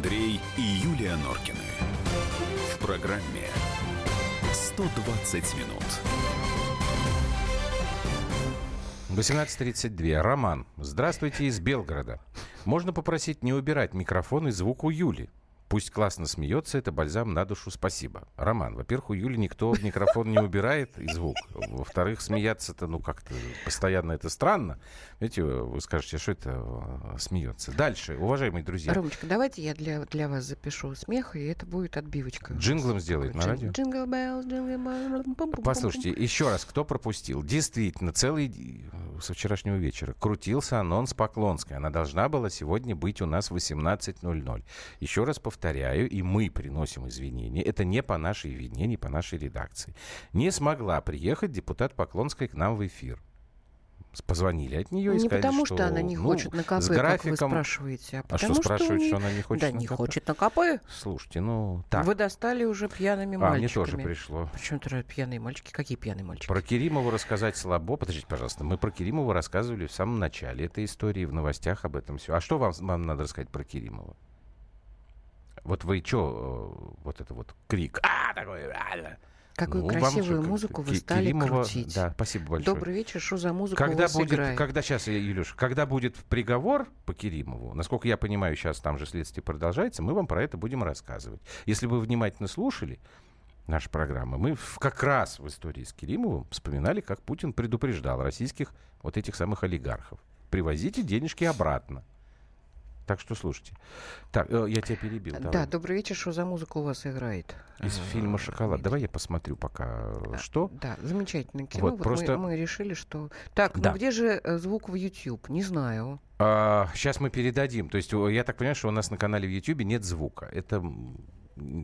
Андрей и Юлия Норкины. В программе 120 минут. 18.32. Роман. Здравствуйте из Белгорода. Можно попросить не убирать микрофон и звук у Юли? Пусть классно смеется, это бальзам на душу, спасибо. Роман, во-первых, у Юли никто микрофон не убирает и звук. Во-вторых, смеяться-то, ну, как-то постоянно это странно. Видите, вы скажете, что это э, смеется. Дальше, уважаемые друзья. Ромочка, давайте я для, для вас запишу смех, и это будет отбивочка. Джинглом сделает на радио? Jingle bell, jingle bell. Послушайте, еще раз, кто пропустил? Действительно, целый со вчерашнего вечера крутился анонс Поклонской. Она должна была сегодня быть у нас в 18.00. Еще раз повторяю и мы приносим извинения, это не по нашей вине, не по нашей редакции. Не смогла приехать депутат Поклонская к нам в эфир позвонили от нее и не сказали, потому, что, что она не ну, хочет на КП, с графиком... как вы спрашиваете. А, А потому что спрашивают, что она не хочет Да, на не КП? хочет на КП. Слушайте, ну так. Вы достали уже пьяными а, мне мальчиками. тоже пришло. Почему это пьяные мальчики? Какие пьяные мальчики? Про Керимову рассказать слабо. Подождите, пожалуйста. Мы про Керимову рассказывали в самом начале этой истории, в новостях об этом все. А что вам, вам надо рассказать про Керимова? Вот вы что, вот это вот крик. А, такой, а. Какую Ну, вам красивую что, музыку вы стали Керимова- крутить. Да, спасибо большое. Добрый вечер, что за музыка у Когда вас будет, играет? когда сейчас, Илюш, когда будет приговор по Керимову, насколько я понимаю, сейчас там же следствие продолжается, мы вам про это будем рассказывать. Если вы внимательно слушали наши программы, мы в- как раз в истории с Керимовым вспоминали, как Путин предупреждал российских вот этих самых олигархов. Привозите денежки обратно. Так что слушайте. Так, э, я тебя перебил. Да, давай. добрый вечер, что за музыка у вас играет? Из А, фильма «Шоколад». Давай я посмотрю пока, э, что. Да, замечательное кино. Вот, Вот просто- мы, мы решили, что... Так, Да. ну где же э, звук в YouTube? Не знаю. сейчас мы передадим. То есть, я так понимаю, что у нас на канале в YouTube нет звука. Это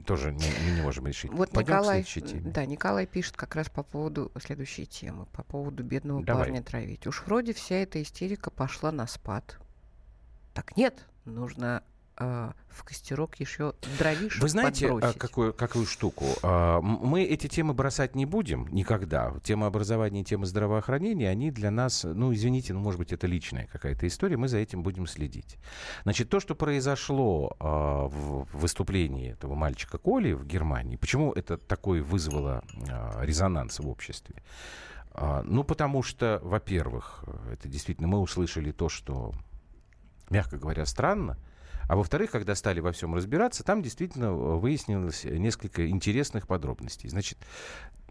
тоже не, мы не можем решить. Вот Пойдем к Николай, следующей теме. да, Николай пишет как раз по поводу следующей темы, по поводу бедного Давай. парня травить. Уж вроде вся эта истерика пошла на спад. Так нет, нужно э, в костерок еще дровишек Вы знаете, а, подбросить. какую, какую штуку? А, Мы эти темы бросать не будем никогда. Тема образования и тема здравоохранения, они для нас, ну, извините, ну, может быть, это личная какая-то история, мы за этим будем следить. Значит, то, что произошло а, в выступлении этого мальчика Коли в Германии, почему это такое вызвало а, резонанс в обществе? А, Ну, потому что, во-первых, это действительно мы услышали то, что, мягко говоря, странно. А во-вторых, когда стали во всем разбираться, там действительно э, выяснилось несколько интересных подробностей. Значит,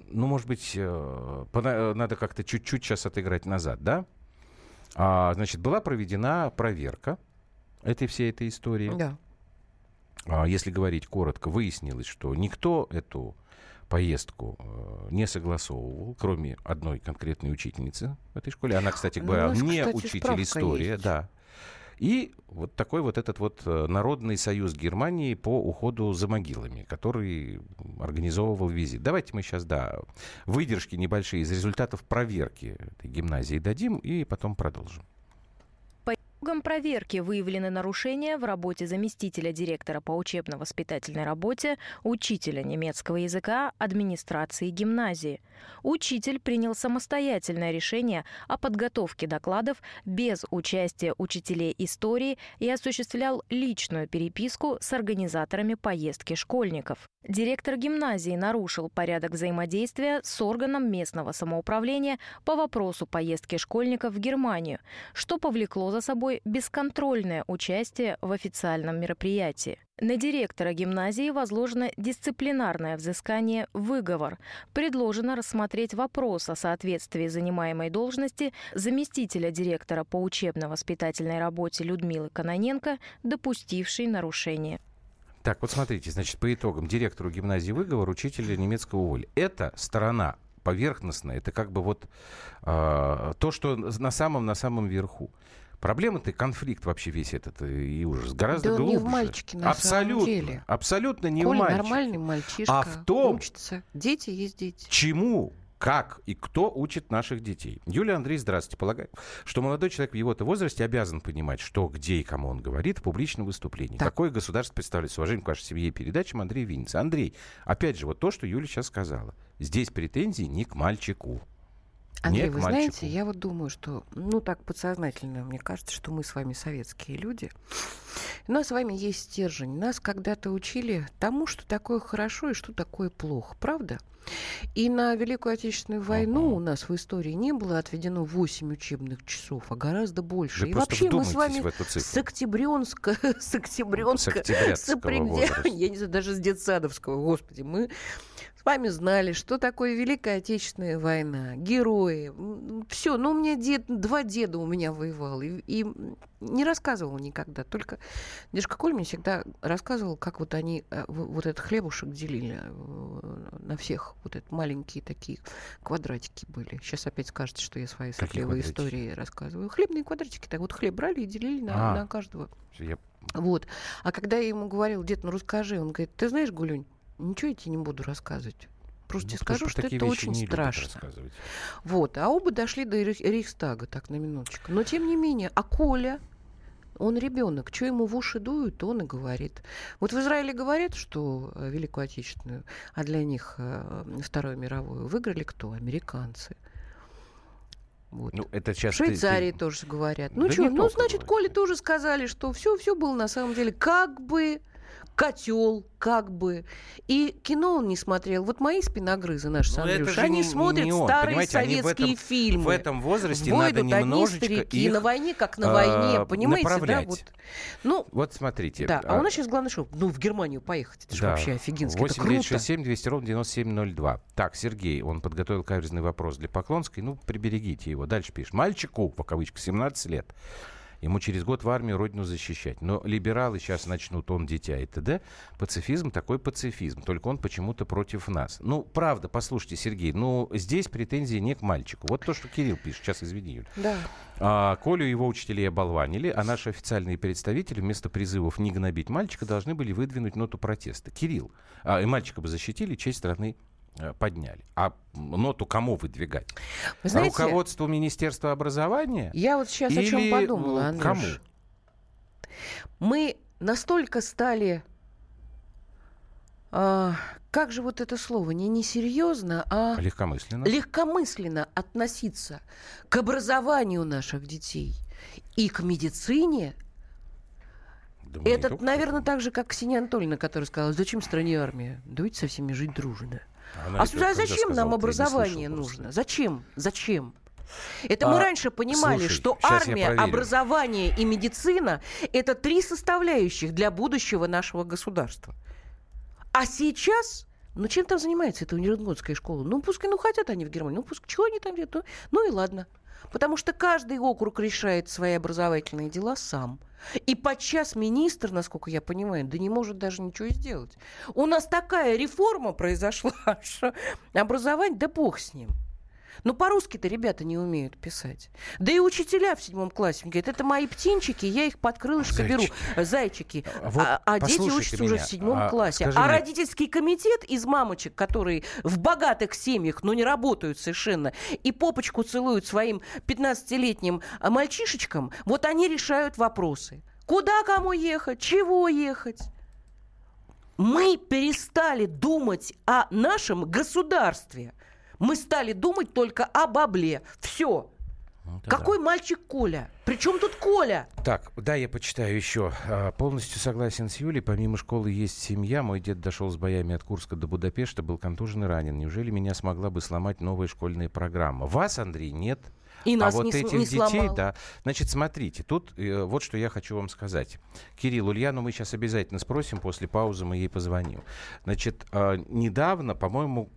ну, может быть, э, э, надо как-то чуть-чуть сейчас отыграть назад, да? А, значит, была проведена проверка этой всей этой истории. Да. А, Если говорить коротко, выяснилось, что никто эту поездку э, не согласовывал, кроме одной конкретной учительницы в этой школе. Она, кстати Ну, говоря, у нас, не кстати, учитель истории, есть. да. И вот такой вот этот вот э, Народный союз Германии по уходу за могилами, который организовывал визит. Давайте мы сейчас, да, выдержки небольшие из результатов проверки этой гимназии дадим и потом продолжим. Итогам проверки выявлены нарушения в работе заместителя директора по учебно-воспитательной работе, учителя немецкого языка, администрации гимназии. Учитель принял самостоятельное решение о подготовке докладов без участия учителей истории и осуществлял личную переписку с организаторами поездки школьников. Директор гимназии нарушил порядок взаимодействия с органом местного самоуправления по вопросу поездки школьников в Германию, что повлекло за собой бесконтрольное участие в официальном мероприятии. На директора гимназии возложено дисциплинарное взыскание «выговор». Предложено рассмотреть вопрос о соответствии занимаемой должности заместителя директора по учебно-воспитательной работе Людмилы Каноненко, допустившей нарушение. Так, вот смотрите, значит, по итогам директору гимназии выговор, учителя немецкого уволили. Это сторона поверхностная, это как бы вот э, то, что на самом, на самом верху. Проблема-то, конфликт вообще весь этот э, и ужас гораздо Да глубже. не в мальчике, на абсолютно, самом деле. абсолютно не Коля в мальчике. нормальный мальчишка, А в том- учится. Дети есть дети. Чему, как и кто учит наших детей? Юлия Андрей, здравствуйте. Полагаю, что молодой человек в его-то возрасте обязан понимать, что, где и кому он говорит в публичном выступлении. Так. Какое государство представляет с уважением к вашей семье и передачам Андрей Винница. Андрей, опять же, вот то, что Юля сейчас сказала. Здесь претензии не к мальчику. Андрей, не вы к знаете, мальчику. я вот думаю, что, ну так подсознательно, мне кажется, что мы с вами советские люди. У нас с вами есть стержень. Нас когда-то учили тому, что такое хорошо и что такое плохо. Правда? И на Великую Отечественную войну Ага. у нас в истории не было отведено 8 учебных часов, а гораздо больше. Вы и вообще мы с вами с. Октябренска, с Октябренска, С я не знаю, даже с детсадовского, господи, мы с вами знали, что такое Великая Отечественная война, герои, все. Ну, у меня дед, два деда у меня воевал, и, и не рассказывал никогда. Только дедушка Коль мне всегда рассказывал, как вот они э, вот этот хлебушек делили э, на всех. Вот это маленькие такие квадратики были. Сейчас опять скажете, что я свои сопливые истории рассказываю. Хлебные квадратики, так вот хлеб брали и делили на, А. на каждого. Я- Вот. А когда я ему говорил, дед, ну расскажи, он говорит, ты знаешь, Гулюнь, ничего я тебе не буду рассказывать. Просто ну, тебе скажу, что это очень страшно. Вот. А оба дошли до Рейх- Рейхстага, так, на минуточку. Но тем не менее, а Коля, он ребенок, что ему в уши дуют, он и говорит. Вот в Израиле говорят, что э, Великую Отечественную, а для них э, Вторую мировую выиграли кто? Американцы. Вот. Ну, это В сейчас... ты- ты- Швейцарии тоже говорят. Ну Да что, ну значит, говорят. Коле тоже сказали, что все, все было на самом деле как бы котел, как бы. И кино он не смотрел. Вот мои спиногрызы наши Ну, это же они не- смотрят не он, старые они в советские этом- фильмы. В этом возрасте В бой надо немножечко старики, их... на войне, как на а, войне, понимаете, направлять. да? Вот. Ну, Вот смотрите. да, а у нас сейчас главное, что, ну, в Германию поехать, это же Да. вообще офигенски, это 8 круто. 967 200 ровно 9702. Так, Сергей, он подготовил каверзный вопрос для Поклонской. Ну, приберегите его. Дальше пишет. Мальчику, по кавычкам, 17 лет. Ему через год в армию родину защищать. Но либералы сейчас начнут, он дитя и т.д. Пацифизм такой пацифизм. Только он почему-то против нас. Ну, правда, послушайте, Сергей, ну, здесь претензии не к мальчику. Вот то, что Кирилл пишет. Сейчас, извини, Юль. Да. А, Колю его учителей оболванили, а наши официальные представители вместо призывов не гнобить мальчика должны были выдвинуть ноту протеста. Кирилл, а, и мальчика бы защитили, честь страны подняли. А ноту кому выдвигать? Вы знаете, Руководству Министерства образования? я вот сейчас о чем Или, подумала, э, Андрюш. кому? Мы настолько стали... а, как же вот это слово? Не несерьезно, а Легкомысленно. легкомысленно относиться к образованию наших детей и к медицине. Не Это, наверное, так же, как Ксения Анатольевна, которая сказала, зачем стране армия? Давайте со всеми жить дружно. Она А сюда зачем сказала, нам образование нужно? Зачем? Зачем? Это мы А, раньше понимали, слушай, что армия, образование и медицина – это три составляющих для будущего нашего государства. А сейчас, ну чем там занимается эта университетская школа? Ну пускай, ну хотят они в Германии, ну пускай, чего они там делают? Ну, ну и ладно. Потому что каждый округ решает свои образовательные дела сам. И подчас министр, насколько я понимаю, да не может даже ничего сделать. У нас такая реформа произошла, что образование, да бог с ним. Ну, по-русски-то ребята не умеют писать. Да и учителя в седьмом классе говорят, это мои птенчики, я их под крылышко беру. Зайчики. А вот а а дети учатся уже меня, в седьмом а классе. А мне- родительский комитет из мамочек, которые в богатых семьях, но не работают совершенно, и попочку целуют своим 15-летним а, мальчишечкам, вот они решают вопросы. Куда кому ехать, чего ехать. Мы перестали думать о нашем государстве. Мы стали думать только о бабле. Все. Ну, это да. Какой мальчик Коля? Причем тут Коля? Так, да, я почитаю еще. А, Полностью согласен с Юлей. Помимо школы есть семья. Мой дед дошел с боями от Курска до Будапешта, был контужен и ранен. Неужели меня смогла бы сломать новая школьная программа? Вас, Андрей, нет. И нас а вот не, этих не детей, сломал. да. Значит, смотрите, тут э, вот что я хочу вам сказать. Кирилл, Ульяну мы сейчас обязательно спросим, после паузы мы ей позвоним. Значит, э, недавно, по-моему,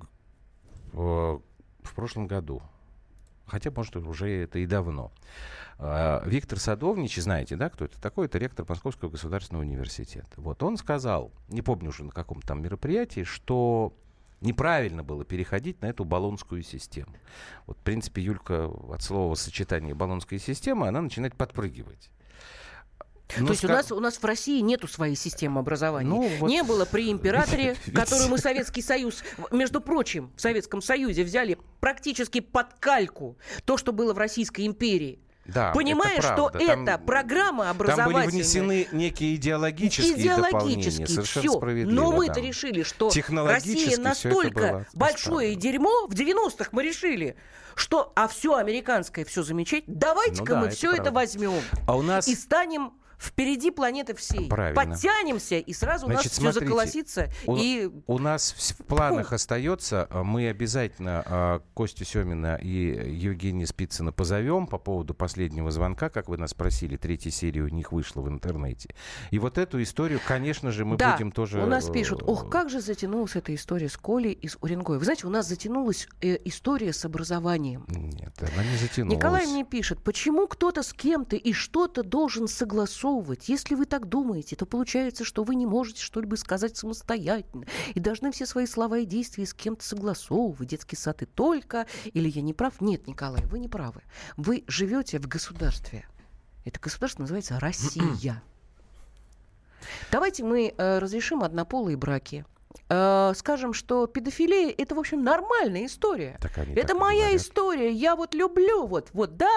в прошлом году, хотя, может, уже это и давно, э, Виктор Садовнич, знаете, да, кто это такой? Это ректор Московского государственного университета. Вот он сказал, не помню уже на каком там мероприятии, что неправильно было переходить на эту баллонскую систему. Вот, в принципе, Юлька от слова сочетания баллонская система, она начинает подпрыгивать. То Ну, есть у ска- нас, у нас в России нету своей системы образования. Ну, вот- Не было при императоре, которую мы Советский Союз, между прочим, в Советском Союзе взяли практически под кальку то, что было в Российской империи. Да, понимая, это что. Там- это программа образовательная. Там были внесены некие идеологические дополнения. идеологически Совершенно все. Но мы-то да. решили, что Россия это настолько большое дерьмо в 90-х мы решили, что а все американское, все замечательно. Давайте-ка Ну да, мы это все это правда. возьмем А у нас и станем впереди планеты всей. Правильно. Подтянемся, и сразу у Значит, нас все смотрите, заколосится. у- И У нас в планах остается, а, мы обязательно а, Костю Семина и Евгения Спицына позовем по поводу последнего звонка, как вы нас просили, третья серия у них вышла в интернете. И вот эту историю, конечно же, мы да, будем тоже... у нас э, пишут, ох, как же затянулась эта история с Колей из Уренгоя. Вы знаете, у нас затянулась э, история с образованием. Нет, она не затянулась. Николай мне пишет, почему кто-то с кем-то и что-то должен согласовывать? Если вы так думаете, то получается, что вы не можете что-либо сказать самостоятельно и должны все свои слова и действия с кем-то согласовывать. Детский сад и только. Или я не прав? Нет, Николай, вы не правы. Вы живете в государстве. Это государство называется Россия. Давайте мы э, разрешим однополые браки. Э, скажем, что педофилия это, в общем, нормальная история. Так Это моя говорят. история, я вот люблю, вот, вот, да,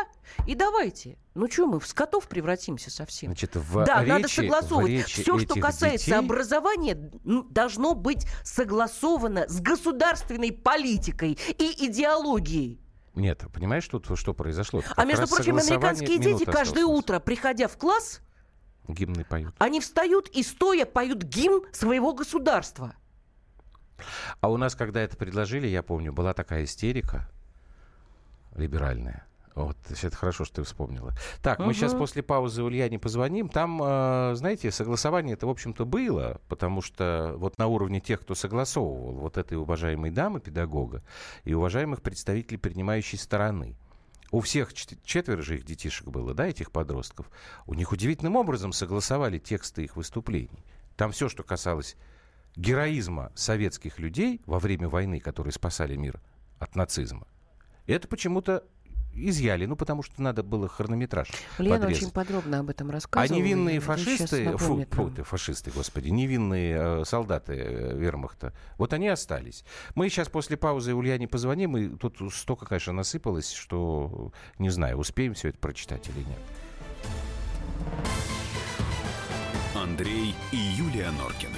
и давайте. Ну что, мы в скотов превратимся совсем? Значит, в да, речи, надо согласовывать. Все, что касается детей- образования, должно быть согласовано с государственной политикой и идеологией. Нет, понимаешь, тут что произошло? а Как между раз прочим, американские дети каждое утро, приходя в класс, Гимны поют. они встают и стоя поют гимн своего государства. А у нас, когда это предложили, я помню, была такая истерика либеральная. Вот, это хорошо, что ты вспомнила. Так, мы Мгм. сейчас после паузы Ульяне позвоним. Там, э, знаете, согласование это, в общем-то, было, потому что вот на уровне тех, кто согласовывал, вот этой уважаемой дамы, педагога, и уважаемых представителей принимающей стороны. У всех чет- четверо же их детишек было, да, этих подростков. У них удивительным образом согласовали тексты их выступлений. Там все, что касалось героизма советских людей во время войны, которые спасали мир от нацизма, это почему-то изъяли, ну, потому что надо было хронометраж Лена подрезать. очень подробно об этом А рассказывала. невинные вот сейчас фашисты, фу, фу, ты, фашисты, господи, невинные э, солдаты э, вермахта, вот они остались. Мы сейчас после паузы Ульяне позвоним, и тут столько, конечно, насыпалось, что не знаю, успеем все это прочитать или нет. Андрей и Юлия Норкины.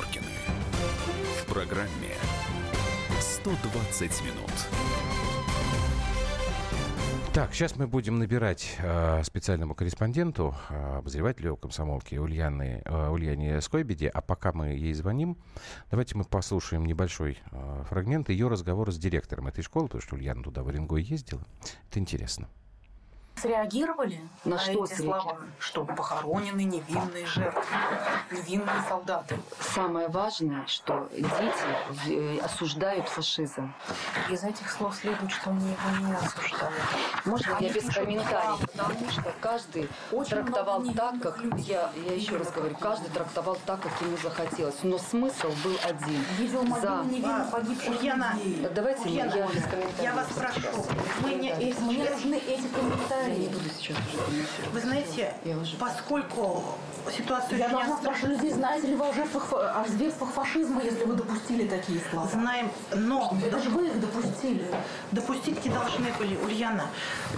Норкины. В программе 120 минут. Так, сейчас мы будем набирать э, специальному корреспонденту, э, обозревателю комсомолки Ульяны, э, Ульяне Скойбеде. А пока мы ей звоним, давайте мы послушаем небольшой э, фрагмент ее разговора с директором этой школы, потому что Ульяна туда в Уренгой ездила. Это интересно. Среагировали На на, что эти среагировали? слова? Что похоронены невинные жертвы, невинные солдаты. Самое важное, что дети э, осуждают фашизм. Из этих слов следует, что они его не осуждают. Можно Они я без комментариев? Потому что каждый Очень трактовал так, как людей я, я еще раз говорю, каждый трактовал так, как ему захотелось. Но смысл был один. Видел За. невинно погибших Ульяна, людей. Давайте Ульяна, я без комментариев. Я вас прошу, мы не, Мне нужны эти Я не буду сейчас уже комментировать. вы знаете, Я уже- поскольку ситуацию Я должна спрашивать людей, знаете ли вы о жертвах, о зверствах фашизма, если вы допустили такие слова? знаем, но Это же вы их допустили. допустить не должны были, Ульяна.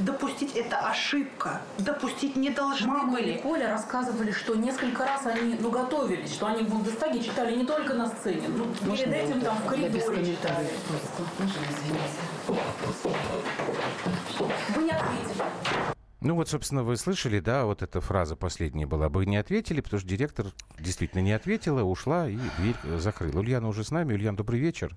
Допустить это ошибка. Допустить не должны Мама и были. Коля рассказывали, что несколько раз они ну, готовились, что они в Бундестаге читали не только на сцене, ну, Можно перед этим там в так? Я без коридоре читали. просто. Можно извините? Вы не ответили. Ну вот, собственно, вы слышали, да, вот эта фраза последняя была. Бы не ответили, потому что директор действительно не ответила, ушла и дверь э, закрыла. Ульяна уже с нами. Ульян, добрый вечер.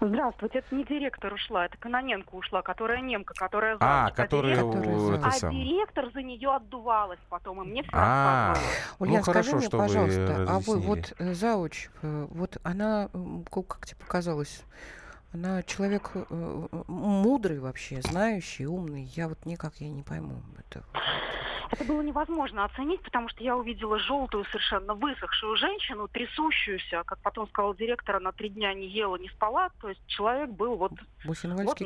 Здравствуйте, это не директор ушла, это Каноненко ушла, которая немка, которая А, замуж, которая директор- за- это а сам. директор за нее отдувалась потом, и мне все А, рассказывала. Ульян, ну скажи хорошо, мне, вы пожалуйста, а вы вот э, зауч, э, вот она, как тебе показалось, Она человек э, мудрый вообще, знающий, умный. Я вот никак я не пойму. Это... Это было невозможно оценить, потому что я увидела желтую, совершенно высохшую женщину, трясущуюся, как потом сказал директор, она три дня не ела, не спала. То есть человек был вот... Вот,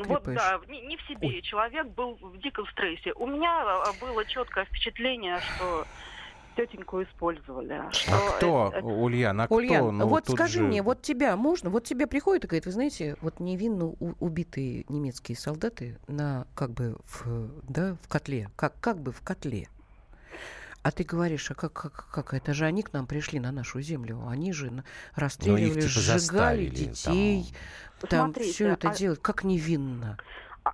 вот да, не, не в себе. Ой. Человек был в диком стрессе. У меня а, было четкое впечатление, что тетеньку использовали. А кто, это, Ульяна, а Ульян, кто? Ну, вот скажи же... мне, вот тебя можно, вот тебе приходит и говорит, вы знаете, вот невинно убитые немецкие солдаты на, как бы, в, да, в котле, как, как бы в котле. А ты говоришь, а как, как, как это же они к нам пришли на нашу землю? Они же ну, расстреливали, их, типа, сжигали детей, там, там все это а... делают, как невинно.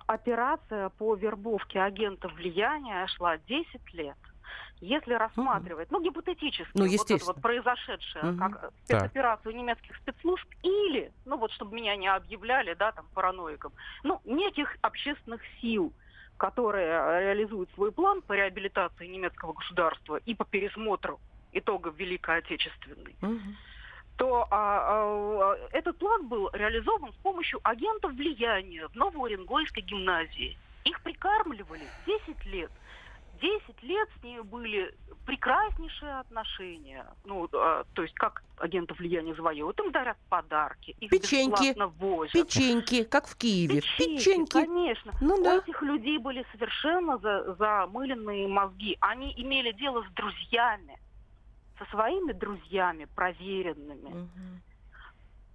Операция по вербовке агентов влияния шла 10 лет. Если рассматривать, ну, гипотетически, ну, вот это вот произошедшее, угу. как спецоперацию немецких спецслужб, или, ну, вот, чтобы меня не объявляли, да, там, параноиком, ну, неких общественных сил, которые реализуют свой план по реабилитации немецкого государства и по пересмотру итогов Великой Отечественной, угу. то а, а, этот план был реализован с помощью агентов влияния в Новоуренгойской гимназии. Их прикармливали 10 лет. 10 лет с ней были прекраснейшие отношения. Ну, а, то есть как агентов влияния завоевывают, им дарят подарки, их Печеньки. возят. Печеньки, как в Киеве. Печеньки, Печеньки. конечно. Ну, да. У этих людей были совершенно за, замыленные мозги. Они имели дело с друзьями, со своими друзьями проверенными. Угу.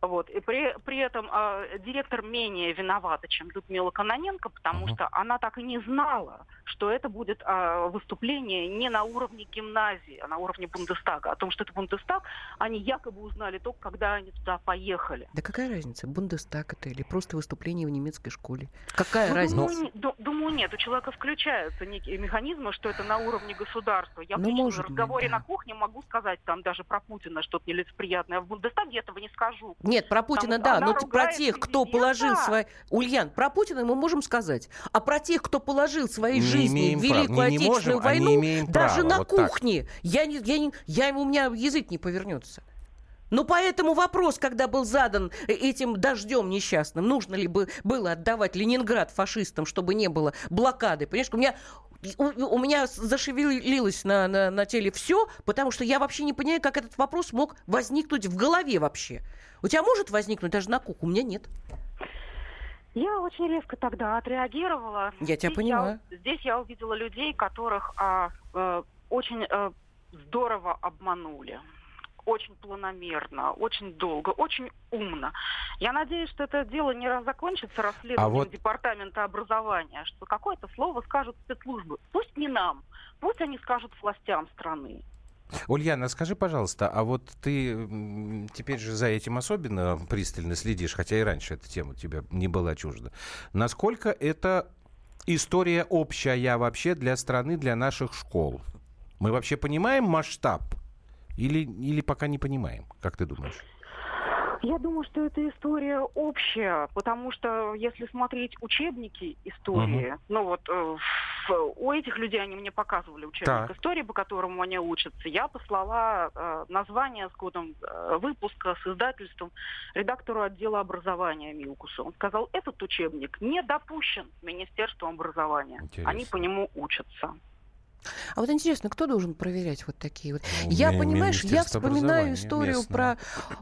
Вот. И при, при этом э, директор менее виновата, чем Людмила Каноненко, потому uh-huh. что она так и не знала, что это будет э, выступление не на уровне гимназии, а на уровне Бундестага. О том, что это Бундестаг, они якобы узнали только, когда они туда поехали. Да какая разница, Бундестаг это или просто выступление в немецкой школе? Какая ну, разница? Думаю, не, думаю, нет. У человека включаются некие механизмы, что это на уровне государства. Я ну, в разговоре быть, да. на кухне могу сказать там даже про Путина что-то нелицеприятное, а в Бундестаге этого не скажу. Нет, про Путина, Там, да, но про тех, кто положил свои... Ульян, про Путина мы можем сказать. А про тех, кто положил свои не жизни в Великую прав. Отечественную не можем, войну, а даже права. на вот кухне, я не, я не, я, у меня язык не повернется. Ну, поэтому вопрос, когда был задан э, этим дождем несчастным, нужно ли бы было отдавать Ленинград фашистам, чтобы не было блокады. Понимаешь, у меня у, у меня зашевелилось на, на, на теле все, потому что я вообще не понимаю, как этот вопрос мог возникнуть в голове вообще. У тебя может возникнуть даже на кухне, у меня нет. Я очень резко тогда отреагировала. Я тебя понимаю. Я, здесь я увидела людей, которых а, а, очень а, здорово обманули очень планомерно, очень долго, очень умно. Я надеюсь, что это дело не раз закончится расследованием а вот... департамента образования, что какое-то слово скажут спецслужбы. Пусть не нам, пусть они скажут властям страны. Ульяна, скажи, пожалуйста, а вот ты теперь же за этим особенно пристально следишь, хотя и раньше эта тема тебе не была чужда. Насколько это история общая вообще для страны, для наших школ? Мы вообще понимаем масштаб или, или пока не понимаем? Как ты думаешь? Я думаю, что эта история общая, потому что если смотреть учебники истории, угу. ну вот э, у этих людей они мне показывали учебник так. истории, по которому они учатся. Я послала э, название с годом э, выпуска, с издательством редактору отдела образования Милкусу. Он сказал, этот учебник не допущен Министерством образования. Интересно. Они по нему учатся. А вот интересно, кто должен проверять вот такие вот? Ну, я, понимаешь, я вспоминаю историю местное. про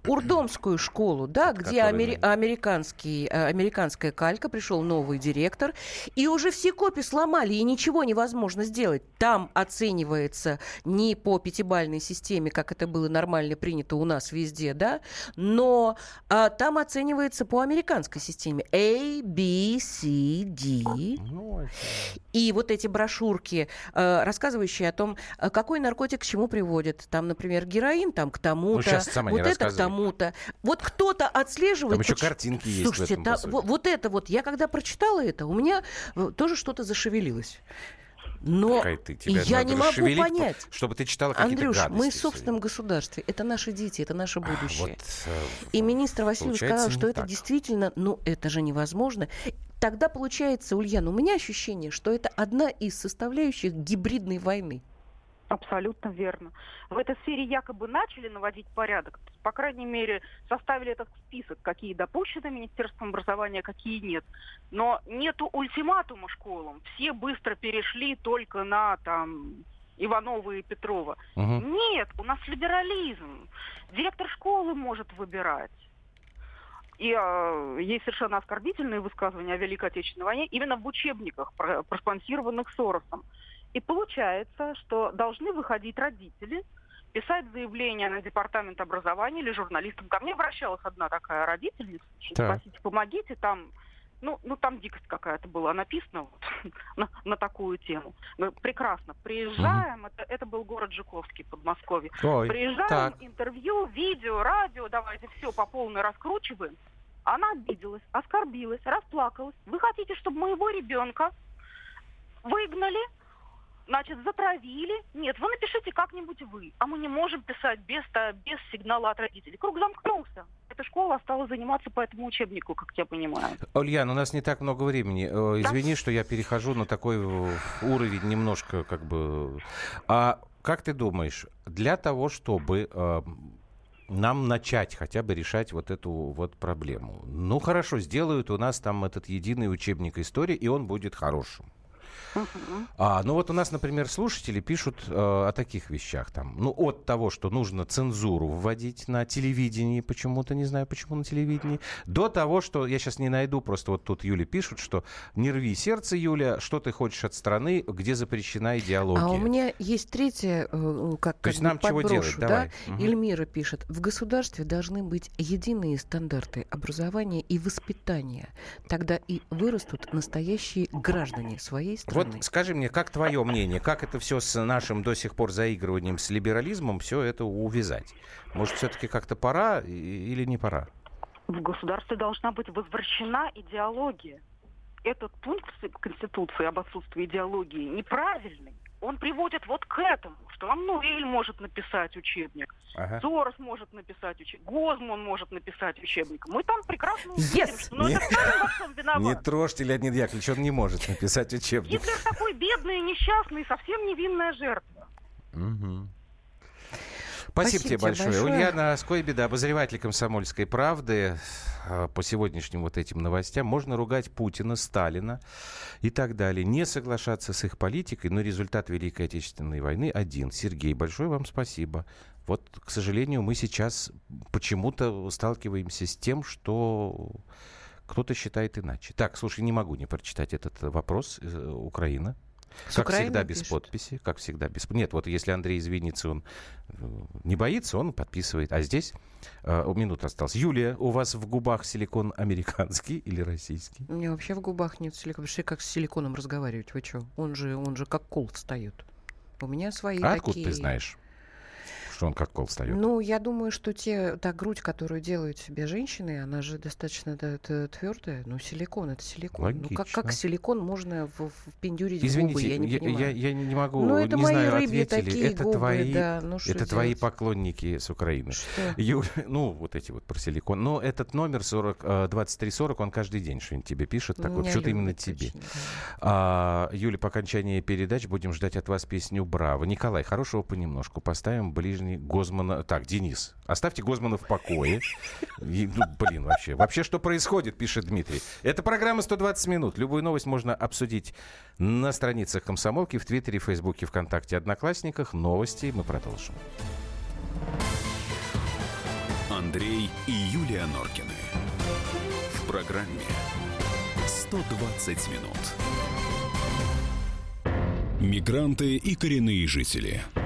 Урдомскую школу, да, От где амери- американский, э, американская калька, пришел новый директор, и уже все копии сломали, и ничего невозможно сделать. Там оценивается не по пятибальной системе, как это было нормально принято у нас везде, да, но а, там оценивается по американской системе. A, B, C, D. Ну, и вот эти брошюрки э, рассказывающие о том, э, какой наркотик к чему приводит. Там, например, героин там к тому-то, ну, вот это к тому-то. Вот кто-то отслеживает... Там еще картинки есть Слушайте, в этом, та, вот это вот, я когда прочитала это, у меня э, тоже что-то зашевелилось. Но ты, я не могу понять. Чтобы ты читала какие-то Андрюш, гадости мы в собственном государстве. Это наши дети, это наше будущее. Вот, э, И министр Васильев сказал, что это так. действительно, ну, это же невозможно. Тогда получается, Ульяна, у меня ощущение, что это одна из составляющих гибридной войны. Абсолютно верно. В этой сфере якобы начали наводить порядок, по крайней мере, составили этот список, какие допущены Министерством образования, какие нет. Но нету ультиматума школам. Все быстро перешли только на там Иванова и Петрова. Угу. Нет, у нас либерализм. Директор школы может выбирать. И э, есть совершенно оскорбительные высказывания о Великой Отечественной войне именно в учебниках, проспонсированных Соросом. И получается, что должны выходить родители, писать заявление на департамент образования или журналистам. Ко мне обращалась одна такая родительница, так. спросите, помогите, там ну, ну там дикость какая-то была написана вот, на, на такую тему. Мы прекрасно приезжаем, угу. это, это был город Жуковский, Подмосковье. Ой, приезжаем, так. интервью, видео, радио, давайте все по полной раскручиваем. Она обиделась, оскорбилась, расплакалась. Вы хотите, чтобы моего ребенка выгнали, значит, затравили. Нет, вы напишите как-нибудь вы. А мы не можем писать без, без сигнала от родителей. Круг замкнулся. Эта школа стала заниматься по этому учебнику, как я понимаю. Ульяна, у нас не так много времени. Э, извини, да? что я перехожу на такой уровень немножко как бы... А как ты думаешь, для того, чтобы э, нам начать хотя бы решать вот эту вот проблему. Ну хорошо, сделают у нас там этот единый учебник истории, и он будет хорошим. А, ну вот у нас, например, слушатели пишут э, о таких вещах. Там, ну, от того, что нужно цензуру вводить на телевидении, почему-то, не знаю, почему на телевидении, до того, что, я сейчас не найду, просто вот тут Юля пишут, что не рви сердце, Юля, что ты хочешь от страны, где запрещена идеология. А у меня есть третье, э, как, То есть нам подброшу, чего делать? Да? Давай. Угу. Эльмира пишет, в государстве должны быть единые стандарты образования и воспитания. Тогда и вырастут настоящие граждане своей страны. Вот скажи мне, как твое мнение, как это все с нашим до сих пор заигрыванием с либерализмом, все это увязать? Может, все-таки как-то пора или не пора? В государстве должна быть возвращена идеология. Этот пункт Конституции об отсутствии идеологии неправильный он приводит вот к этому, что Амнуэль может написать учебник, ага. Сорос может написать учебник, Гозман может написать учебник. Мы там прекрасно увидим, yes. что ну, не, это во всем виноват. Не трожьте, Леонид Яковлевич, он не может написать учебник. Гитлер такой бедный, несчастный, совсем невинная жертва. Угу. Спасибо, Спасибо тебе большое. большое. Ульяна Скойбеда, обозреватель «Комсомольской правды». А, по сегодняшним вот этим новостям можно ругать Путина, Сталина и так далее. Не соглашаться с их политикой, но результат Великой Отечественной войны один. Сергей, большое вам спасибо. Вот, к сожалению, мы сейчас почему-то сталкиваемся с тем, что кто-то считает иначе. Так, слушай, не могу не прочитать этот вопрос. Э, Украина. С как Украины всегда, без пишет. подписи. Как всегда, без... Нет, вот если Андрей извинится, он э, не боится, он подписывает. А здесь э, минута осталась. Юлия, у вас в губах силикон американский или российский? У меня вообще в губах нет силикона. Вообще как с силиконом разговаривать? Вы что? Он же, он же как кол встает. У меня свои а такие... откуда ты знаешь? Что он как кол встает? Ну, я думаю, что те, та грудь, которую делают себе женщины, она же достаточно да, твердая. Ну, силикон, это силикон. Логично. Ну, как, как силикон можно в, в пиндюрить Извините, губы, я не я, понимаю. Я, я не могу, ну, это не мои знаю, рыбьи ответили. Такие это губы, твои, да, ну, это твои поклонники с Украины. Что? Ю, ну, вот эти вот про силикон. Но этот номер 40, 2340, э, он каждый день что-нибудь тебе пишет. Так вот, что-то именно тебе. Очень, да. а, Юля, по окончании передач будем ждать от вас песню «Браво». Николай, хорошего понемножку. Поставим ближний Гозмана так, Денис, оставьте Гозмана в покое. И, ну, блин, вообще. Вообще, что происходит, пишет Дмитрий. Это программа «120 минут». Любую новость можно обсудить на страницах Комсомолки, в Твиттере, Фейсбуке, ВКонтакте, Одноклассниках. Новости мы продолжим. Андрей и Юлия Норкины. В программе «120 минут». Мигранты и коренные жители –